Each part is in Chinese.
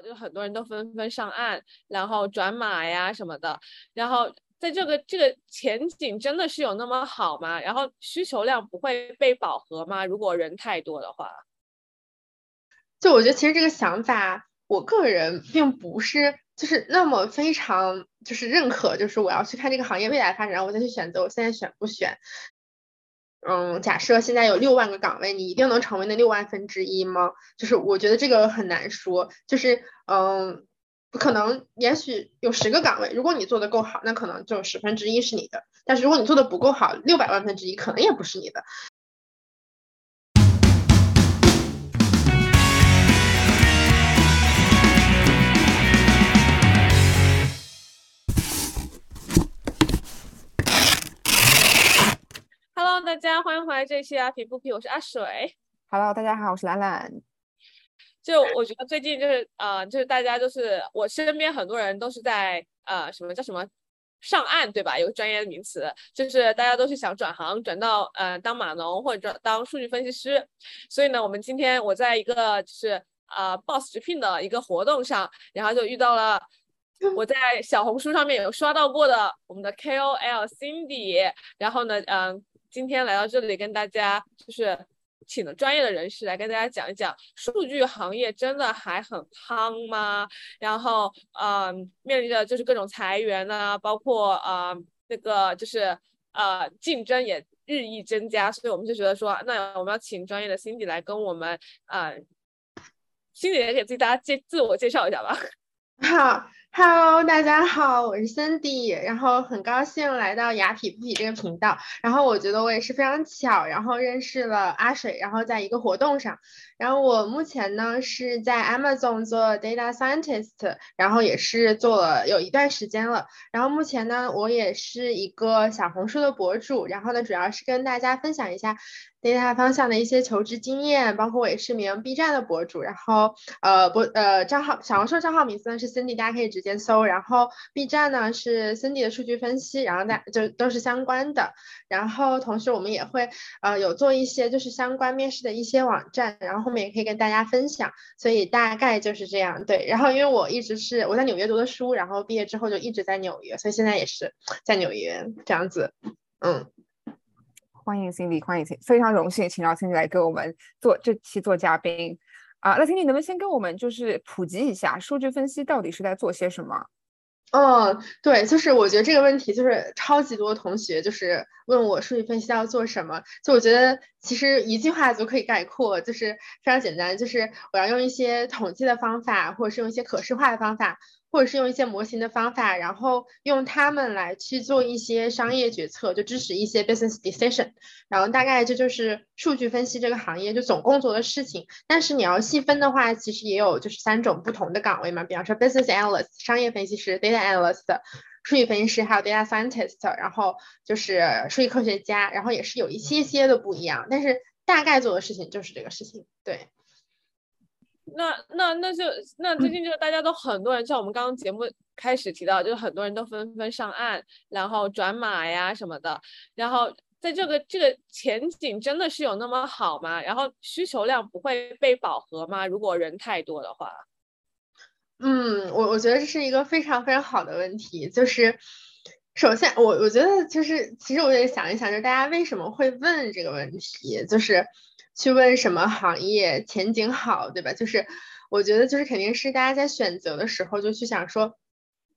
就很多人都纷纷上岸，然后转码呀什么的，然后在这个这个前景真的是有那么好吗？然后需求量不会被饱和吗？如果人太多的话，就我觉得其实这个想法，我个人并不是就是那么非常就是认可，就是我要去看这个行业未来发展，然后我再去选择我现在选不选。嗯，假设现在有六万个岗位，你一定能成为那六万分之一吗？就是我觉得这个很难说。就是嗯，可能，也许有十个岗位，如果你做的够好，那可能就十分之一是你的。但是如果你做的不够好，六百万分之一可能也不是你的。大家欢迎回来这一期啊，皮不皮，我是阿水。Hello，大家好，我是兰兰。就我觉得最近就是呃，就是大家都是我身边很多人都是在呃什么叫什么上岸对吧？有个专业的名词，就是大家都是想转行转到呃当码农或者当数据分析师。所以呢，我们今天我在一个就是呃 Boss 直聘的一个活动上，然后就遇到了我在小红书上面有刷到过的我们的 KOL Cindy，然后呢，嗯。今天来到这里跟大家就是请了专业的人士来跟大家讲一讲，数据行业真的还很夯吗？然后，嗯，面临着就是各种裁员啊，包括啊那个就是呃竞争也日益增加，所以我们就觉得说，那我们要请专业的 Cindy 来跟我们啊，Cindy 也给自己大家介自我介绍一下吧。好。Hello，大家好，我是 Cindy，然后很高兴来到雅痞不痞这个频道，然后我觉得我也是非常巧，然后认识了阿水，然后在一个活动上，然后我目前呢是在 Amazon 做 Data Scientist，然后也是做了有一段时间了，然后目前呢我也是一个小红书的博主，然后呢主要是跟大家分享一下。Data 方向的一些求职经验，包括我也是名 B 站的博主，然后呃博呃账号小红书账号名字呢是 Cindy，大家可以直接搜，然后 B 站呢是 Cindy 的数据分析，然后大就都是相关的，然后同时我们也会呃有做一些就是相关面试的一些网站，然后后面也可以跟大家分享，所以大概就是这样对，然后因为我一直是我在纽约读的书，然后毕业之后就一直在纽约，所以现在也是在纽约这样子，嗯。欢迎 Cindy，欢迎 Cindy，非常荣幸请到 Cindy 来给我们做这期做嘉宾啊。那 Cindy 能不能先跟我们就是普及一下数据分析到底是在做些什么？嗯，对，就是我觉得这个问题就是超级多同学就是问我数据分析要做什么，就我觉得其实一句话就可以概括，就是非常简单，就是我要用一些统计的方法，或者是用一些可视化的方法。或者是用一些模型的方法，然后用它们来去做一些商业决策，就支持一些 business decision。然后大概这就是数据分析这个行业就总共做的事情。但是你要细分的话，其实也有就是三种不同的岗位嘛，比方说 business analyst 商业分析师，data analyst 数据分析师，还有 data scientist，然后就是数据科学家，然后也是有一些些的不一样，但是大概做的事情就是这个事情，对。那那那就那最近就是大家都很多人像我们刚刚节目开始提到，就是很多人都纷纷上岸，然后转码呀什么的。然后在这个这个前景真的是有那么好吗？然后需求量不会被饱和吗？如果人太多的话？嗯，我我觉得这是一个非常非常好的问题。就是首先我我觉得就是其实我也想一想，就是大家为什么会问这个问题？就是。去问什么行业前景好，对吧？就是我觉得就是肯定是大家在选择的时候就去想说，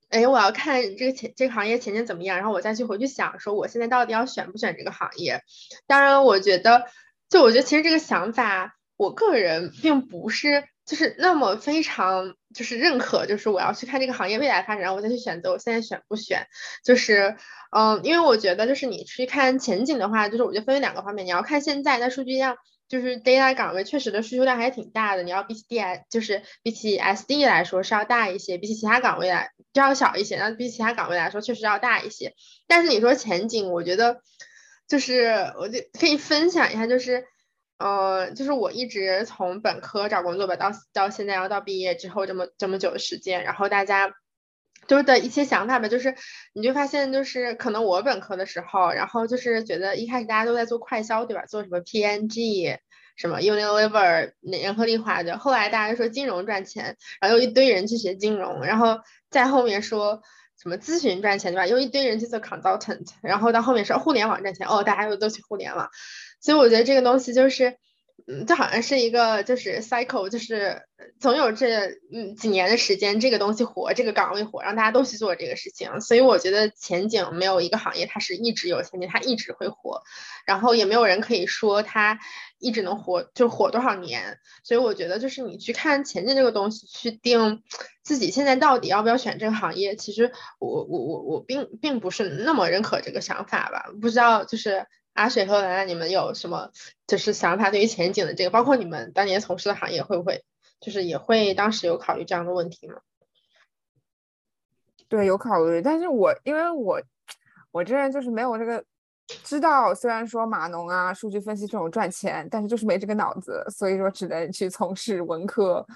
哎，我要看这个前这个行业前景怎么样，然后我再去回去想说我现在到底要选不选这个行业。当然，我觉得就我觉得其实这个想法，我个人并不是就是那么非常就是认可，就是我要去看这个行业未来发展，然后我再去选择我现在选不选。就是嗯，因为我觉得就是你去看前景的话，就是我觉得分为两个方面，你要看现在在数据量。就是 data 岗位确实的需求量还挺大的，你要比起 D I 就是比起 S D 来说是要大一些，比起其他岗位来就要小一些，那比起其他岗位来说确实要大一些。但是你说前景，我觉得就是我就可以分享一下，就是呃，就是我一直从本科找工作吧，到到现在要到毕业之后这么这么久的时间，然后大家。就是的一些想法吧，就是你就发现，就是可能我本科的时候，然后就是觉得一开始大家都在做快销，对吧？做什么 PNG，什么 Unilever 联合利华的，后来大家说金融赚钱，然后又一堆人去学金融，然后在后面说什么咨询赚钱对吧？又一堆人去做 consultant，然后到后面说互联网赚钱，哦，大家又都去互联网，所以我觉得这个东西就是。嗯，就好像是一个就是 cycle，就是总有这嗯几年的时间，这个东西火，这个岗位火，让大家都去做这个事情。所以我觉得前景没有一个行业它是一直有前景，它一直会火，然后也没有人可以说它一直能火就火多少年。所以我觉得就是你去看前景这个东西，去定自己现在到底要不要选这个行业，其实我我我我并并不是那么认可这个想法吧。不知道就是。阿水和兰兰，你们有什么就是想法对于前景的这个，包括你们当年从事的行业，会不会就是也会当时有考虑这样的问题吗？对，有考虑，但是我因为我我这人就是没有这个知道，虽然说码农啊、数据分析这种赚钱，但是就是没这个脑子，所以说只能去从事文科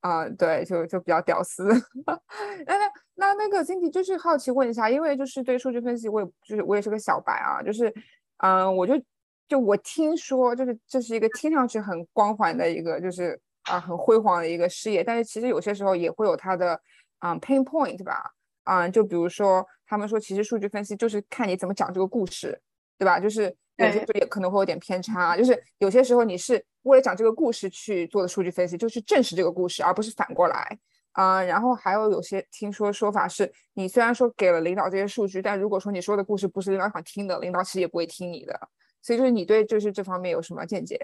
啊，对，就就比较屌丝。那那那那个经济就是好奇问一下，因为就是对数据分析，我也就是我也是个小白啊，就是。嗯，我就就我听说，就是这是一个听上去很光环的一个，就是啊很辉煌的一个事业，但是其实有些时候也会有它的嗯 pain point 吧，啊，就比如说他们说，其实数据分析就是看你怎么讲这个故事，对吧？就是有些时候也可能会有点偏差，就是有些时候你是为了讲这个故事去做的数据分析，就是证实这个故事，而不是反过来。啊，然后还有有些听说说法是，你虽然说给了领导这些数据，但如果说你说的故事不是领导想听的，领导其实也不会听你的。所以就是你对就是这方面有什么见解？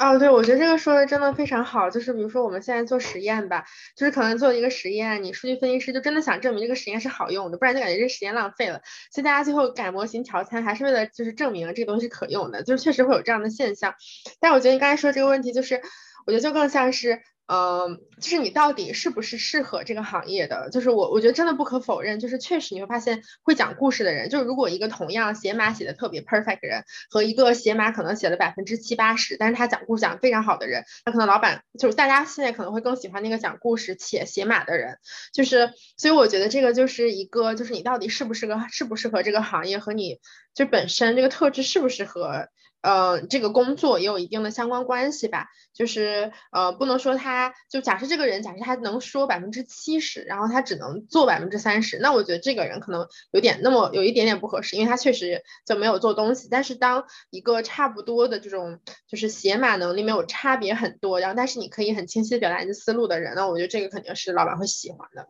哦，对，我觉得这个说的真的非常好。就是比如说我们现在做实验吧，就是可能做一个实验，你数据分析师就真的想证明这个实验是好用的，不然就感觉这个实验浪费了。所以大家最后改模型调参，还是为了就是证明这个东西可用的，就是确实会有这样的现象。但我觉得你刚才说这个问题，就是我觉得就更像是。嗯，就是你到底是不是适合这个行业的？就是我，我觉得真的不可否认，就是确实你会发现会讲故事的人，就是如果一个同样写码写的特别 perfect 的人，和一个写码可能写了百分之七八十，但是他讲故事讲非常好的人，那可能老板就是大家现在可能会更喜欢那个讲故事且写码的人。就是，所以我觉得这个就是一个，就是你到底适不适合，适不适合这个行业，和你就本身这个特质适不适合。呃，这个工作也有一定的相关关系吧，就是呃，不能说他就假设这个人，假设他能说百分之七十，然后他只能做百分之三十，那我觉得这个人可能有点那么有一点点不合适，因为他确实就没有做东西。但是当一个差不多的这种就是写码能力没有差别很多，然后但是你可以很清晰的表达你的思路的人，那我觉得这个肯定是老板会喜欢的。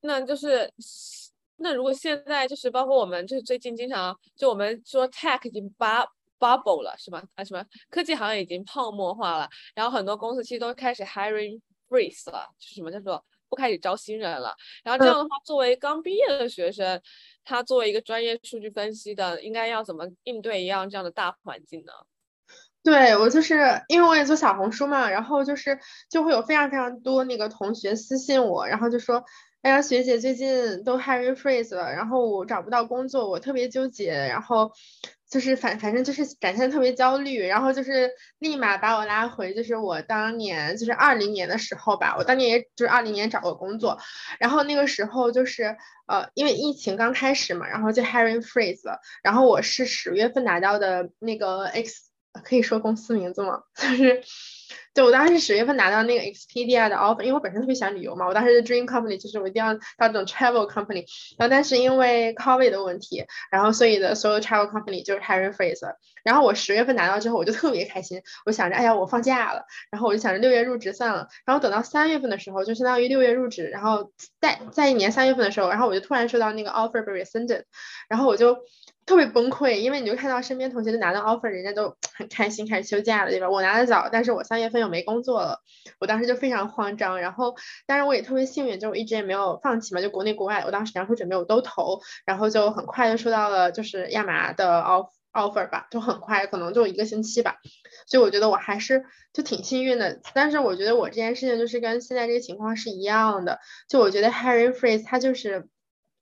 那就是。那如果现在就是包括我们就是最近经常就我们说 tech 已经 bub bubble 了是吗？啊什么科技行业已经泡沫化了，然后很多公司其实都开始 hiring freeze 了，就是什么叫做不开始招新人了。然后这样的话，作为刚毕业的学生，他作为一个专业数据分析的，应该要怎么应对一样这样的大环境呢？对我就是因为我也做小红书嘛，然后就是就会有非常非常多那个同学私信我，然后就说。哎呀，学姐最近都 hiring freeze 了，然后我找不到工作，我特别纠结，然后就是反反正就是展现特别焦虑，然后就是立马把我拉回，就是我当年就是二零年的时候吧，我当年也就是二零年找过工作，然后那个时候就是呃因为疫情刚开始嘛，然后就 hiring freeze 了，然后我是十月份拿到的那个 X，可以说公司名字吗？就是。对，我当时是十月份拿到那个 Expedia 的 offer，因为我本身特别喜欢旅游嘛，我当时的 dream company 就是我一定要到这种 travel company，然后但是因为 COVID 的问题，然后所以的所有 travel company 就是 hiring freeze，然后我十月份拿到之后我就特别开心，我想着哎呀我放假了，然后我就想着六月入职算了，然后等到三月份的时候就相当于六月入职，然后在在一年三月份的时候，然后我就突然收到那个 offer be rescinded，然后我就。特别崩溃，因为你就看到身边同学都拿到 offer，人家都 很开心开始休假了，对吧？我拿的早，但是我三月份又没工作了，我当时就非常慌张。然后，当然我也特别幸运，就我一直也没有放弃嘛，就国内国外，我当时两手准备我都投，然后就很快就收到了就是亚麻的 off offer 吧，就很快，可能就一个星期吧。所以我觉得我还是就挺幸运的。但是我觉得我这件事情就是跟现在这个情况是一样的，就我觉得 Harry Freeze 他就是。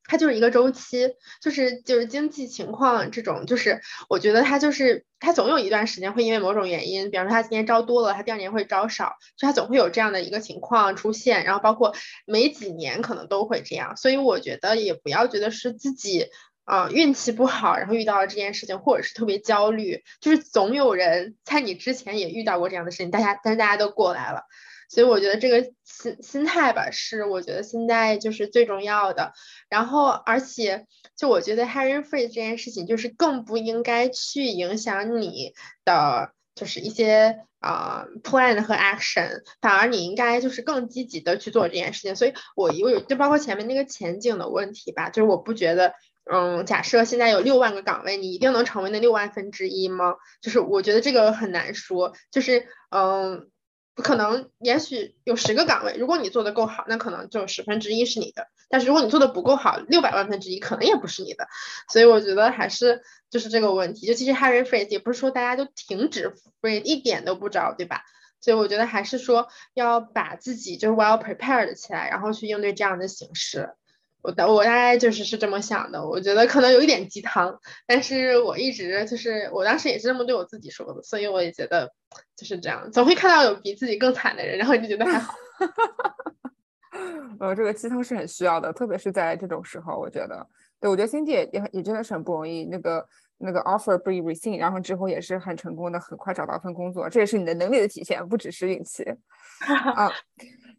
它就是一个周期，就是就是经济情况这种，就是我觉得它就是它总有一段时间会因为某种原因，比方说它今年招多了，它第二年会招少，就它总会有这样的一个情况出现，然后包括每几年可能都会这样，所以我觉得也不要觉得是自己啊运气不好，然后遇到了这件事情，或者是特别焦虑，就是总有人在你之前也遇到过这样的事情，大家但是大家都过来了。所以我觉得这个心心态吧，是我觉得现在就是最重要的。然后，而且就我觉得 hiring freeze 这件事情，就是更不应该去影响你的就是一些啊 plan 和 action，反而你应该就是更积极的去做这件事情。所以，我我有就包括前面那个前景的问题吧，就是我不觉得，嗯，假设现在有六万个岗位，你一定能成为那六万分之一吗？就是我觉得这个很难说，就是嗯。可能也许有十个岗位，如果你做的够好，那可能就十分之一是你的。但是如果你做的不够好，六百万分之一可能也不是你的。所以我觉得还是就是这个问题，就其实 hiring freeze 也不是说大家都停止 freeze 一点都不着，对吧？所以我觉得还是说要把自己就是 well prepared 起来，然后去应对这样的形式。我的我大概就是是这么想的，我觉得可能有一点鸡汤，但是我一直就是我当时也是这么对我自己说的，所以我也觉得就是这样，总会看到有比自己更惨的人，然后你就觉得还好。呃，这个鸡汤是很需要的，特别是在这种时候，我觉得，对我觉得心姐也也也真的是很不容易，那个那个 offer be received，然后之后也是很成功的，很快找到份工作，这也是你的能力的体现，不只是运气 啊。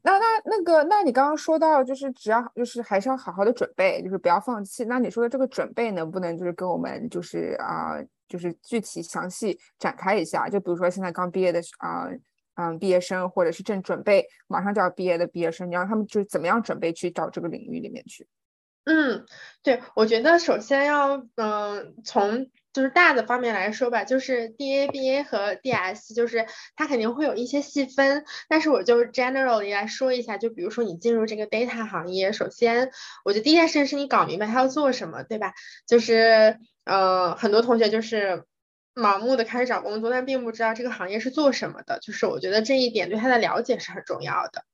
那那那个，那你刚刚说到，就是只要就是还是要好好的准备，就是不要放弃。那你说的这个准备，能不能就是跟我们就是啊，就是具体详细展开一下？就比如说现在刚毕业的啊，嗯，毕业生，或者是正准备马上就要毕业的毕业生，你让他们就是怎么样准备去到这个领域里面去？嗯，对，我觉得首先要嗯从。就是大的方面来说吧，就是 DABA 和 DS，就是它肯定会有一些细分，但是我就 generally 来说一下，就比如说你进入这个 data 行业，首先我觉得第一件事情是你搞明白它要做什么，对吧？就是呃很多同学就是盲目的开始找工作，但并不知道这个行业是做什么的，就是我觉得这一点对它的了解是很重要的。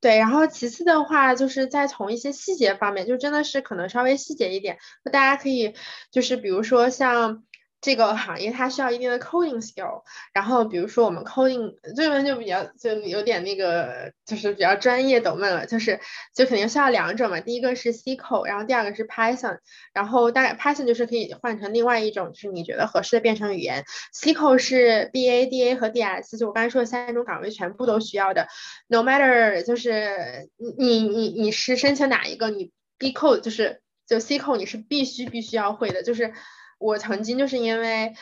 对，然后其次的话，就是在从一些细节方面，就真的是可能稍微细节一点，大家可以就是比如说像。这个行业它需要一定的 coding skill，然后比如说我们 coding 这边就比较就有点那个就是比较专业懂问了，就是就肯定需要两种嘛，第一个是 SQL，然后第二个是 Python，然后大概 Python 就是可以换成另外一种就是你觉得合适的编程语言，SQL 是 BA、DA 和 DS，就我刚才说的三种岗位全部都需要的，no matter 就是你你你是申请哪一个，你 B code 就是就 SQL 你是必须必须要会的，就是。我曾经就是因为。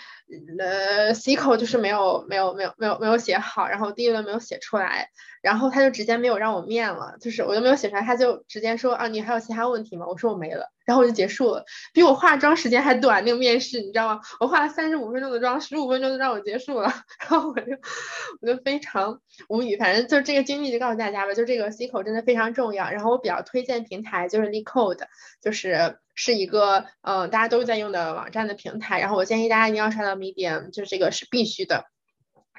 呃，SQL 就是没有没有没有没有没有写好，然后第一轮没有写出来，然后他就直接没有让我面了，就是我都没有写出来，他就直接说啊，你还有其他问题吗？我说我没了，然后我就结束了，比我化妆时间还短那个面试，你知道吗？我化了三十五分钟的妆，十五分钟就让我结束了，然后我就我就非常无语，反正就这个经历就告诉大家吧，就这个 SQL 真的非常重要，然后我比较推荐平台就是 l e c o d e 就是是一个嗯大家都在用的网站的平台，然后我建议大家一定要刷到。Medium 就是这个是必须的，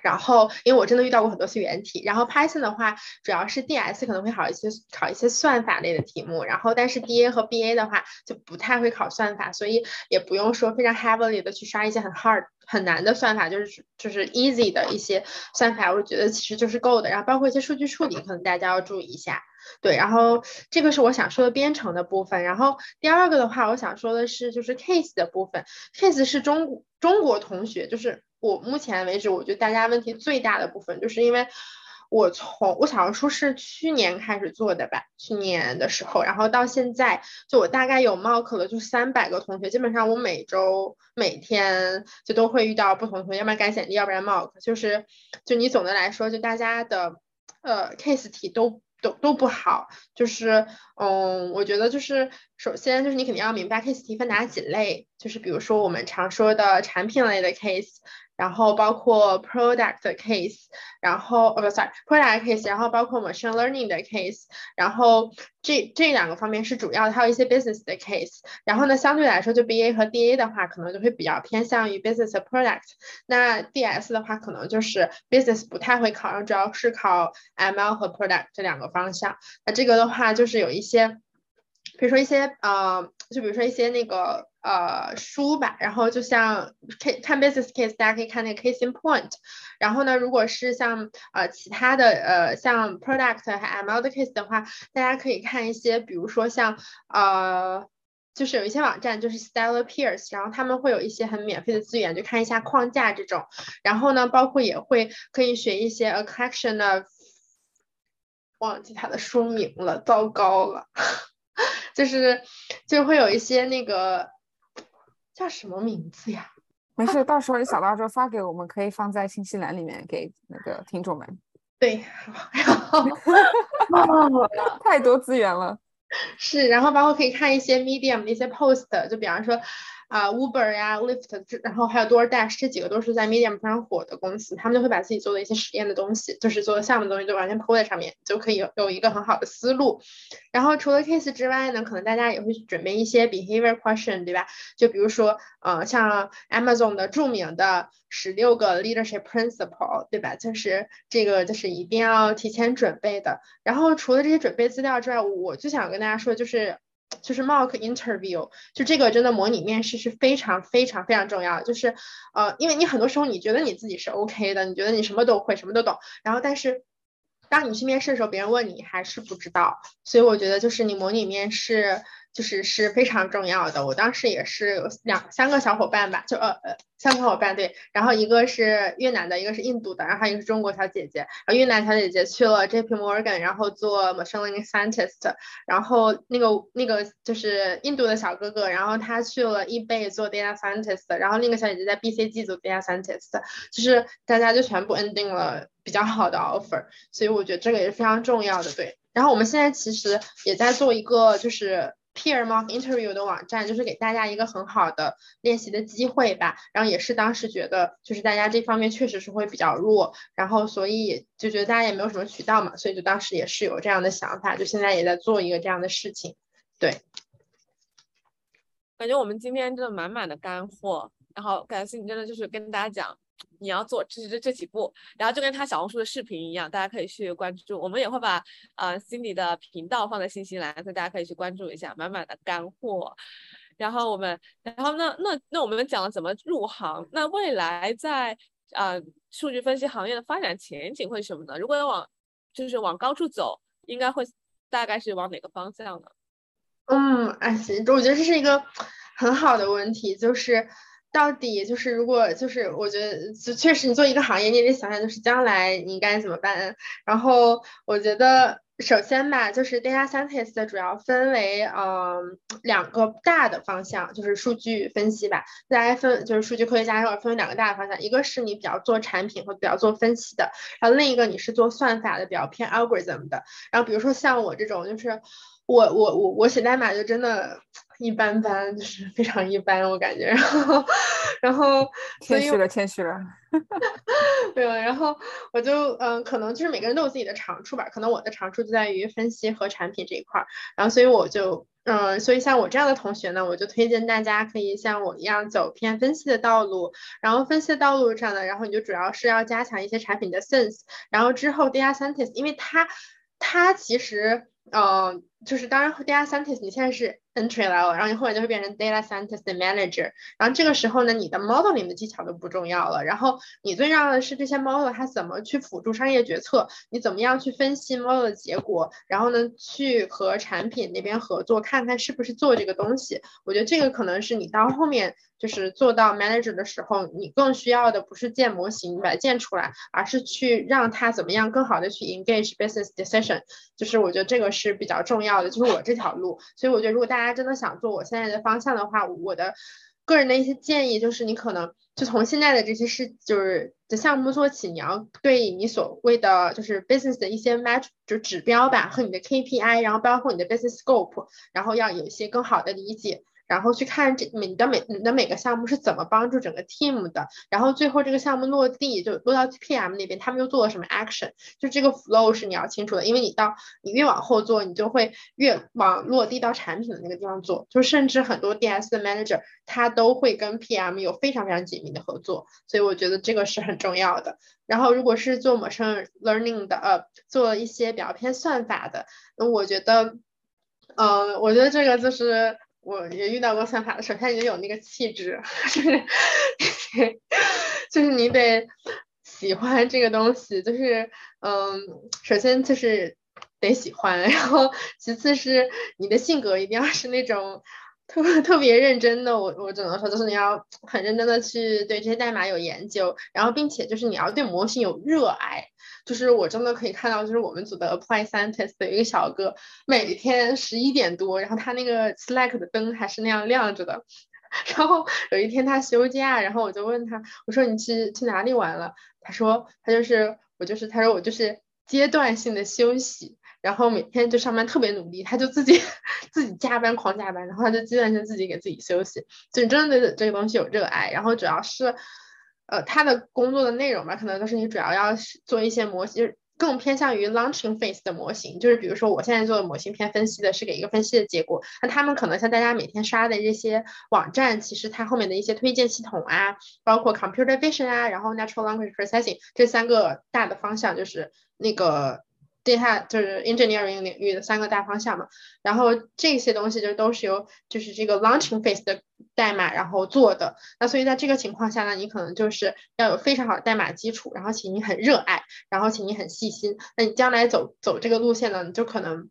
然后因为我真的遇到过很多次原题，然后 Python 的话主要是 DS 可能会考一些考一些算法类的题目，然后但是 DA 和 BA 的话就不太会考算法，所以也不用说非常 heavily 的去刷一些很 hard 很难的算法，就是就是 easy 的一些算法，我觉得其实就是够的。然后包括一些数据处理，可能大家要注意一下。对，然后这个是我想说的编程的部分。然后第二个的话，我想说的是就是 case 的部分。case 是中中国同学，就是我目前为止，我觉得大家问题最大的部分，就是因为我从我小红书是去年开始做的吧，去年的时候，然后到现在，就我大概有 mock 了就三百个同学，基本上我每周每天就都会遇到不同同学，要不然改简历，要不然 mock，就是就你总的来说，就大家的呃 case 题都。都都不好，就是，嗯，我觉得就是，首先就是你肯定要明白 case 题分哪几类，就是比如说我们常说的产品类的 case。然后包括 product case，然后哦不，sorry，product case，然后包括 machine learning 的 case，然后这这两个方面是主要，还有一些 business 的 case。然后呢，相对来说，就 BA 和 DA 的话，可能就会比较偏向于 business product。那 DS 的话，可能就是 business 不太会考，然后主要是考 ML 和 product 这两个方向。那这个的话，话就是有一些，比如说一些呃，就比如说一些那个。呃，书吧，然后就像看看 business case，大家可以看那个 case in point。然后呢，如果是像呃其他的呃像 product 和 ML 的 case 的话，大家可以看一些，比如说像呃。就是有一些网站就是 Stellar Peers，然后他们会有一些很免费的资源，就看一下框架这种。然后呢，包括也会可以学一些 A Collection of，忘记它的书名了，糟糕了，就是就会有一些那个叫什么名字呀？没事，到时候你想到之后发给我们，可以放在信息栏里面给那个听众们。对，然后 太多资源了。是，然后包括可以看一些 Medium 的一些 post，就比方说。啊，Uber 呀，Lyft，然后还有 DoorDash，这几个都是在 Medium 非常火的公司，他们就会把自己做的一些实验的东西，就是做的项目的东西，就完全铺在上面，就可以有一个很好的思路。然后除了 case 之外呢，可能大家也会准备一些 behavior question，对吧？就比如说，呃，像 Amazon 的著名的十六个 leadership principle，对吧？就是这个就是一定要提前准备的。然后除了这些准备资料之外，我就想跟大家说，就是。就是 mock interview，就这个真的模拟面试是非常非常非常重要的。就是呃，因为你很多时候你觉得你自己是 OK 的，你觉得你什么都会，什么都懂，然后但是当你去面试的时候，别人问你还是不知道。所以我觉得就是你模拟面试。就是是非常重要的。我当时也是有两三个小伙伴吧，就呃呃三个小伙伴对，然后一个是越南的，一个是印度的，然后一个是中国小姐姐。然后越南小姐姐去了 J P Morgan，然后做 machine learning scientist。然后那个那个就是印度的小哥哥，然后他去了 eBay 做 data scientist。然后那个小姐姐在 B C G 做 data scientist。就是大家就全部 ending 了比较好的 offer。所以我觉得这个也是非常重要的，对。然后我们现在其实也在做一个就是。Peer mock interview 的网站就是给大家一个很好的练习的机会吧，然后也是当时觉得就是大家这方面确实是会比较弱，然后所以就觉得大家也没有什么渠道嘛，所以就当时也是有这样的想法，就现在也在做一个这样的事情。对，感觉我们今天真的满满的干货，然后感谢你真的就是跟大家讲。你要做这这这几步，然后就跟他小红书的视频一样，大家可以去关注。我们也会把呃新的的频道放在信息栏，所以大家可以去关注一下，满满的干货。然后我们，然后那那那我们讲了怎么入行，那未来在呃数据分析行业的发展前景会是什么呢？如果要往就是往高处走，应该会大概是往哪个方向呢？嗯，哎，行，我觉得这是一个很好的问题，就是。到底就是，如果就是我觉得，就确实你做一个行业，你得想想，就是将来你应该怎么办。然后我觉得，首先吧，就是 data scientist 主要分为嗯两个大的方向，就是数据分析吧。大家分就是数据科学家要分为两个大的方向，一个是你比较做产品或比较做分析的，然后另一个你是做算法的，比较偏 algorithm 的。然后比如说像我这种，就是我我我我写代码就真的。一般般，就是非常一般，我感觉。然后，然后谦虚了，谦虚了。对，然后我就嗯，可能就是每个人都有自己的长处吧。可能我的长处就在于分析和产品这一块儿。然后，所以我就嗯，所以像我这样的同学呢，我就推荐大家可以像我一样走偏分析的道路。然后，分析的道路上呢，然后你就主要是要加强一些产品的 sense。然后之后 data scientist，因为它它其实嗯，就是当然 data scientist 你现在是。Entry level，然后你后面就会变成 data scientist manager，然后这个时候呢，你的 modeling 的技巧都不重要了，然后你最重要的是这些 model 它怎么去辅助商业决策，你怎么样去分析 model 的结果，然后呢，去和产品那边合作，看看是不是做这个东西。我觉得这个可能是你到后面就是做到 manager 的时候，你更需要的不是建模型，把它建出来，而是去让它怎么样更好的去 engage business decision。就是我觉得这个是比较重要的，就是我这条路。所以我觉得如果大家真的想做我现在的方向的话，我的个人的一些建议就是，你可能就从现在的这些事，就是的项目做起，你要对你所谓的就是 business 的一些 match 就指标吧和你的 KPI，然后包括你的 business scope，然后要有一些更好的理解。然后去看这你的每你的每个项目是怎么帮助整个 team 的，然后最后这个项目落地就落到 PM 那边，他们又做了什么 action，就这个 flow 是你要清楚的，因为你到你越往后做，你就会越往落地到产品的那个地方做，就甚至很多 DS 的 manager 他都会跟 PM 有非常非常紧密的合作，所以我觉得这个是很重要的。然后如果是做 machine learning 的，呃，做一些比较偏算法的，那我觉得，嗯，我觉得这个就是。我也遇到过算法的，首先你得有那个气质，就是就是你得喜欢这个东西，就是嗯，首先就是得喜欢，然后其次是你的性格一定要是那种。特特别认真的，我我只能说，就是你要很认真的去对这些代码有研究，然后并且就是你要对模型有热爱。就是我真的可以看到，就是我们组的 Apply Scientist 的一个小哥，每天十一点多，然后他那个 Slack 的灯还是那样亮着的。然后有一天他休假，然后我就问他，我说你去去哪里玩了？他说他就是我就是他说我就是阶段性的休息。然后每天就上班特别努力，他就自己 自己加班狂加班，然后他就阶段性自己给自己休息，就真的对这个东西有热爱。然后主要是，呃，他的工作的内容吧，可能都是你主要要做一些模型，更偏向于 launching phase 的模型。就是比如说我现在做的模型片分析的是给一个分析的结果，那他们可能像大家每天刷的这些网站，其实它后面的一些推荐系统啊，包括 computer vision 啊，然后 natural language processing 这三个大的方向，就是那个。Data 就是 engineering 领域的三个大方向嘛，然后这些东西就都是由就是这个 launching phase 的代码然后做的，那所以在这个情况下呢，你可能就是要有非常好的代码基础，然后请你很热爱，然后请你很细心，那你将来走走这个路线呢，你就可能，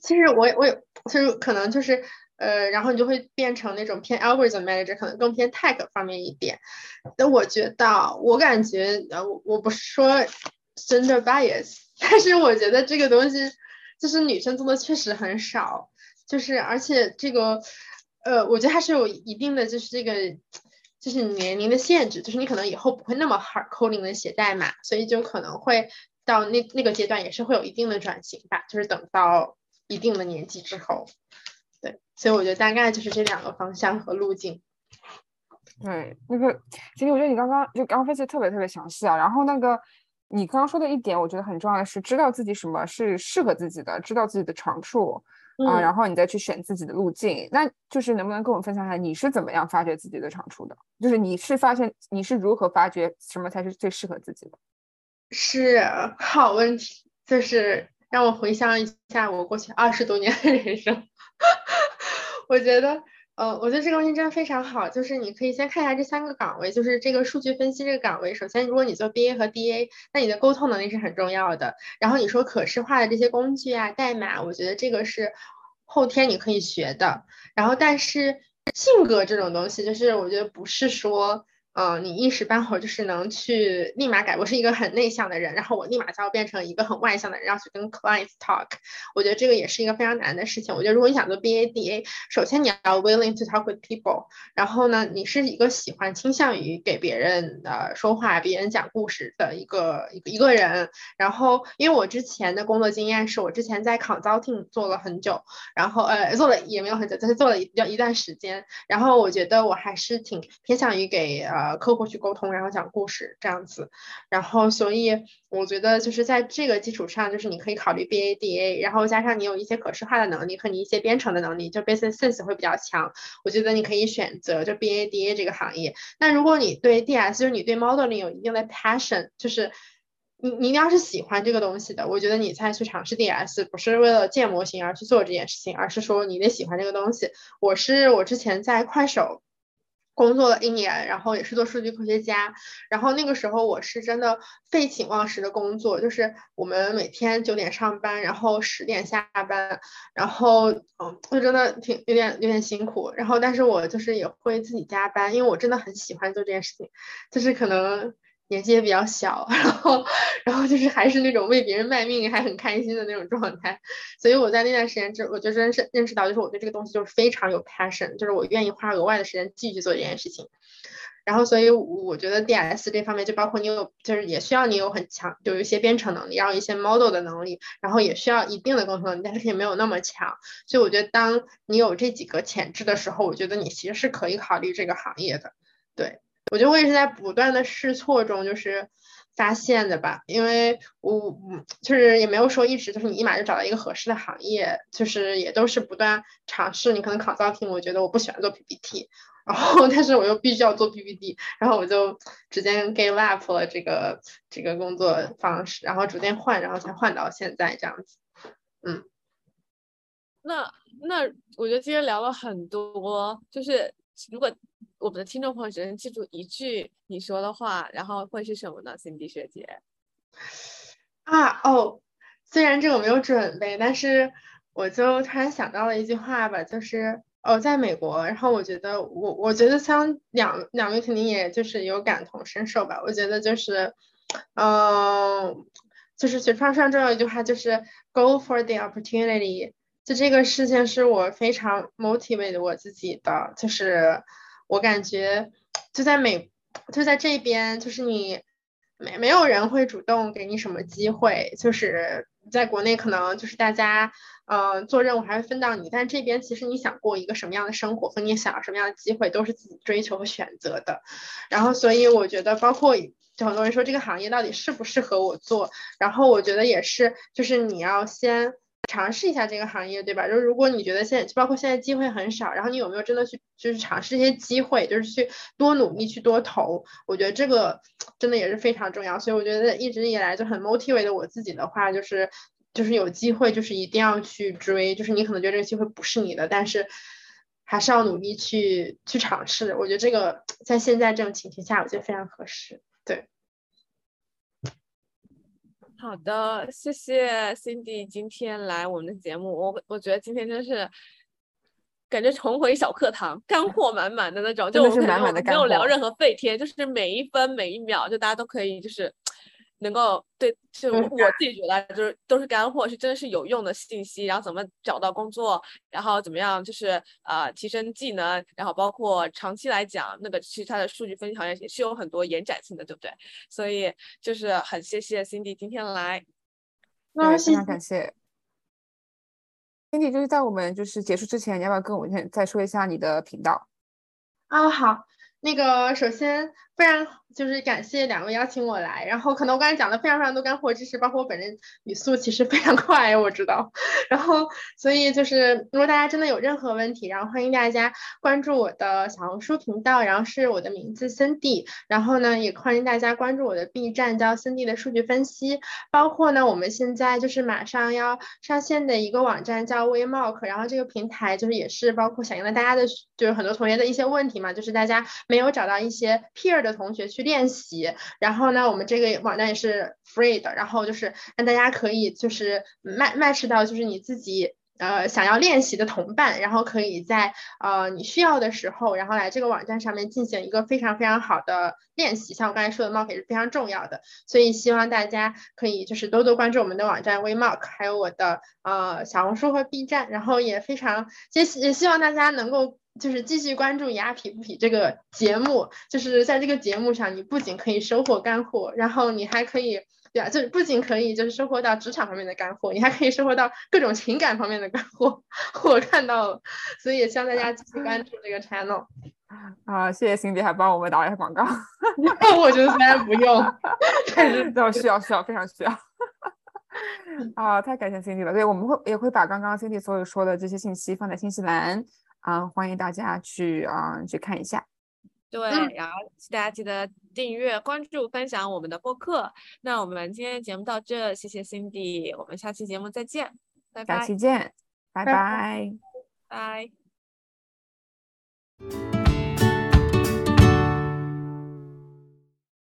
其实我我也其实可能就是呃，然后你就会变成那种偏 algorithm manager，可能更偏 tech 方面一点。那我觉得我感觉呃，我不是说 gender bias。但是我觉得这个东西就是女生做的确实很少，就是而且这个呃，我觉得还是有一定的就是这个就是年龄的限制，就是你可能以后不会那么 hard coding 的写代码，所以就可能会到那那个阶段也是会有一定的转型吧，就是等到一定的年纪之后，对，所以我觉得大概就是这两个方向和路径。对，那个其实我觉得你刚刚就刚刚分析特别特别详细啊，然后那个。你刚刚说的一点，我觉得很重要的是知道自己什么是适合自己的，知道自己的长处啊，然后你再去选自己的路径。那就是能不能跟我们分享一下，你是怎么样发掘自己的长处的？就是你是发现你是如何发掘什么才是最适合自己的？是 好问题，就是让我回想一下我过去二十多年的人生，我觉得。呃，我觉得这个问题真的非常好，就是你可以先看一下这三个岗位，就是这个数据分析这个岗位。首先，如果你做 BA 和 DA，那你的沟通能力是很重要的。然后你说可视化的这些工具啊、代码，我觉得这个是后天你可以学的。然后，但是性格这种东西，就是我觉得不是说。嗯，你一时半会儿就是能去立马改。我是一个很内向的人，然后我立马就要变成一个很外向的人，要去跟 clients talk。我觉得这个也是一个非常难的事情。我觉得如果你想做 BADA，首先你要 willing to talk with people。然后呢，你是一个喜欢倾向于给别人呃说话、别人讲故事的一个一个一个人。然后，因为我之前的工作经验是我之前在 consulting 做了很久，然后呃做了也没有很久，但是做了一一段时间。然后我觉得我还是挺偏向于给呃。呃，客户去沟通，然后讲故事这样子，然后所以我觉得就是在这个基础上，就是你可以考虑 BADA，然后加上你有一些可视化的能力和你一些编程的能力，就 business sense 会比较强。我觉得你可以选择就 BADA 这个行业。那如果你对 DS，就是你对 modeling 有一定的 passion，就是你你要是喜欢这个东西的，我觉得你再去尝试 DS，不是为了建模型而去做这件事情，而是说你得喜欢这个东西。我是我之前在快手。工作了一年，然后也是做数据科学家，然后那个时候我是真的废寝忘食的工作，就是我们每天九点上班，然后十点下班，然后嗯，就真的挺有点有点辛苦，然后但是我就是也会自己加班，因为我真的很喜欢做这件事情，就是可能。年纪也比较小，然后，然后就是还是那种为别人卖命还很开心的那种状态，所以我在那段时间，之我就认识认识到，就是我对这个东西就是非常有 passion，就是我愿意花额外的时间继续做这件事情。然后，所以我觉得 DS 这方面就包括你有，就是也需要你有很强，就有一些编程能力，然后一些 model 的能力，然后也需要一定的沟通能力，但是也没有那么强。所以我觉得，当你有这几个潜质的时候，我觉得你其实是可以考虑这个行业的，对。我觉得我也是在不断的试错中，就是发现的吧，因为我就是也没有说一直就是你立马就找到一个合适的行业，就是也都是不断尝试。你可能考招聘，我觉得我不喜欢做 PPT，然后但是我又必须要做 PPT，然后我就直接 give up 了这个这个工作方式，然后逐渐换，然后才换到现在这样子。嗯，那那我觉得今天聊了很多，就是如果。我们的听众朋友只能记住一句你说的话，然后会是什么呢？Cindy 学姐啊哦，虽然这个没有准备，但是我就突然想到了一句话吧，就是哦，在美国，然后我觉得我我觉得像两两位肯定也就是有感同身受吧。我觉得就是，嗯，就是学创上重要一句话就是 go for the opportunity。就这个事情是我非常 motivate 我自己的，就是我感觉就在美就在这边，就是你没没有人会主动给你什么机会，就是在国内可能就是大家。呃，做任务还会分到你，但这边其实你想过一个什么样的生活，和你想要什么样的机会，都是自己追求和选择的。然后，所以我觉得，包括就很多人说这个行业到底适不适合我做，然后我觉得也是，就是你要先尝试一下这个行业，对吧？就如果你觉得现在，包括现在机会很少，然后你有没有真的去就是尝试一些机会，就是去多努力去多投，我觉得这个真的也是非常重要。所以我觉得一直以来就很 motivate 我自己的话，就是。就是有机会，就是一定要去追。就是你可能觉得这个机会不是你的，但是还是要努力去去尝试。我觉得这个在现在这种情形下，我觉得非常合适。对，好的，谢谢 Cindy 今天来我们的节目。我我觉得今天真是感觉重回小课堂，干货满满的那种。就我们没有聊任何废天，就是每一分每一秒，就大家都可以就是。能够对，就我自己觉得就是都是干货，是真的是有用的信息。然后怎么找到工作，然后怎么样就是呃提升技能，然后包括长期来讲，那个其实它的数据分析行业也是有很多延展性的，对不对？所以就是很谢谢 Cindy 今天来，那非常感谢 Cindy。就是在我们就是结束之前，你要不要跟我们再说一下你的频道？啊，好，那个首先非常。就是感谢两位邀请我来，然后可能我刚才讲的非常非常多干货知识，包括我本人语速其实非常快，我知道。然后所以就是如果大家真的有任何问题，然后欢迎大家关注我的小红书频道，然后是我的名字 Cindy，然后呢也欢迎大家关注我的 B 站叫 Cindy 的数据分析，包括呢我们现在就是马上要上线的一个网站叫 WeMark，然后这个平台就是也是包括响应了大家的就是很多同学的一些问题嘛，就是大家没有找到一些 peer 的同学去。练习，然后呢，我们这个网站也是 free 的，然后就是让大家可以就是 match 到就是你自己呃想要练习的同伴，然后可以在呃你需要的时候，然后来这个网站上面进行一个非常非常好的练习。像我刚才说的，mark 也是非常重要的，所以希望大家可以就是多多关注我们的网站 WeMark，还有我的呃小红书和 B 站，然后也非常也也希望大家能够。就是继续关注雅痞不痞这个节目，就是在这个节目上，你不仅可以收获干货，然后你还可以，对啊，就不仅可以就是收获到职场方面的干货，你还可以收获到各种情感方面的干货。我看到了，所以也希望大家继续关注这个 channel。啊，谢谢 Cindy 还帮我们打一下广告。我觉得现在不用，但是都需要需要非常需要。啊，太感谢 Cindy 了。对，我们会也会把刚刚 Cindy 所有说的这些信息放在信息栏。啊，欢迎大家去啊去看一下。对，然后大家记得订阅、关注、分享我们的播客。那我们今天节目到这，谢谢 Cindy，我们下期节目再见，拜拜。下期见，拜拜，拜。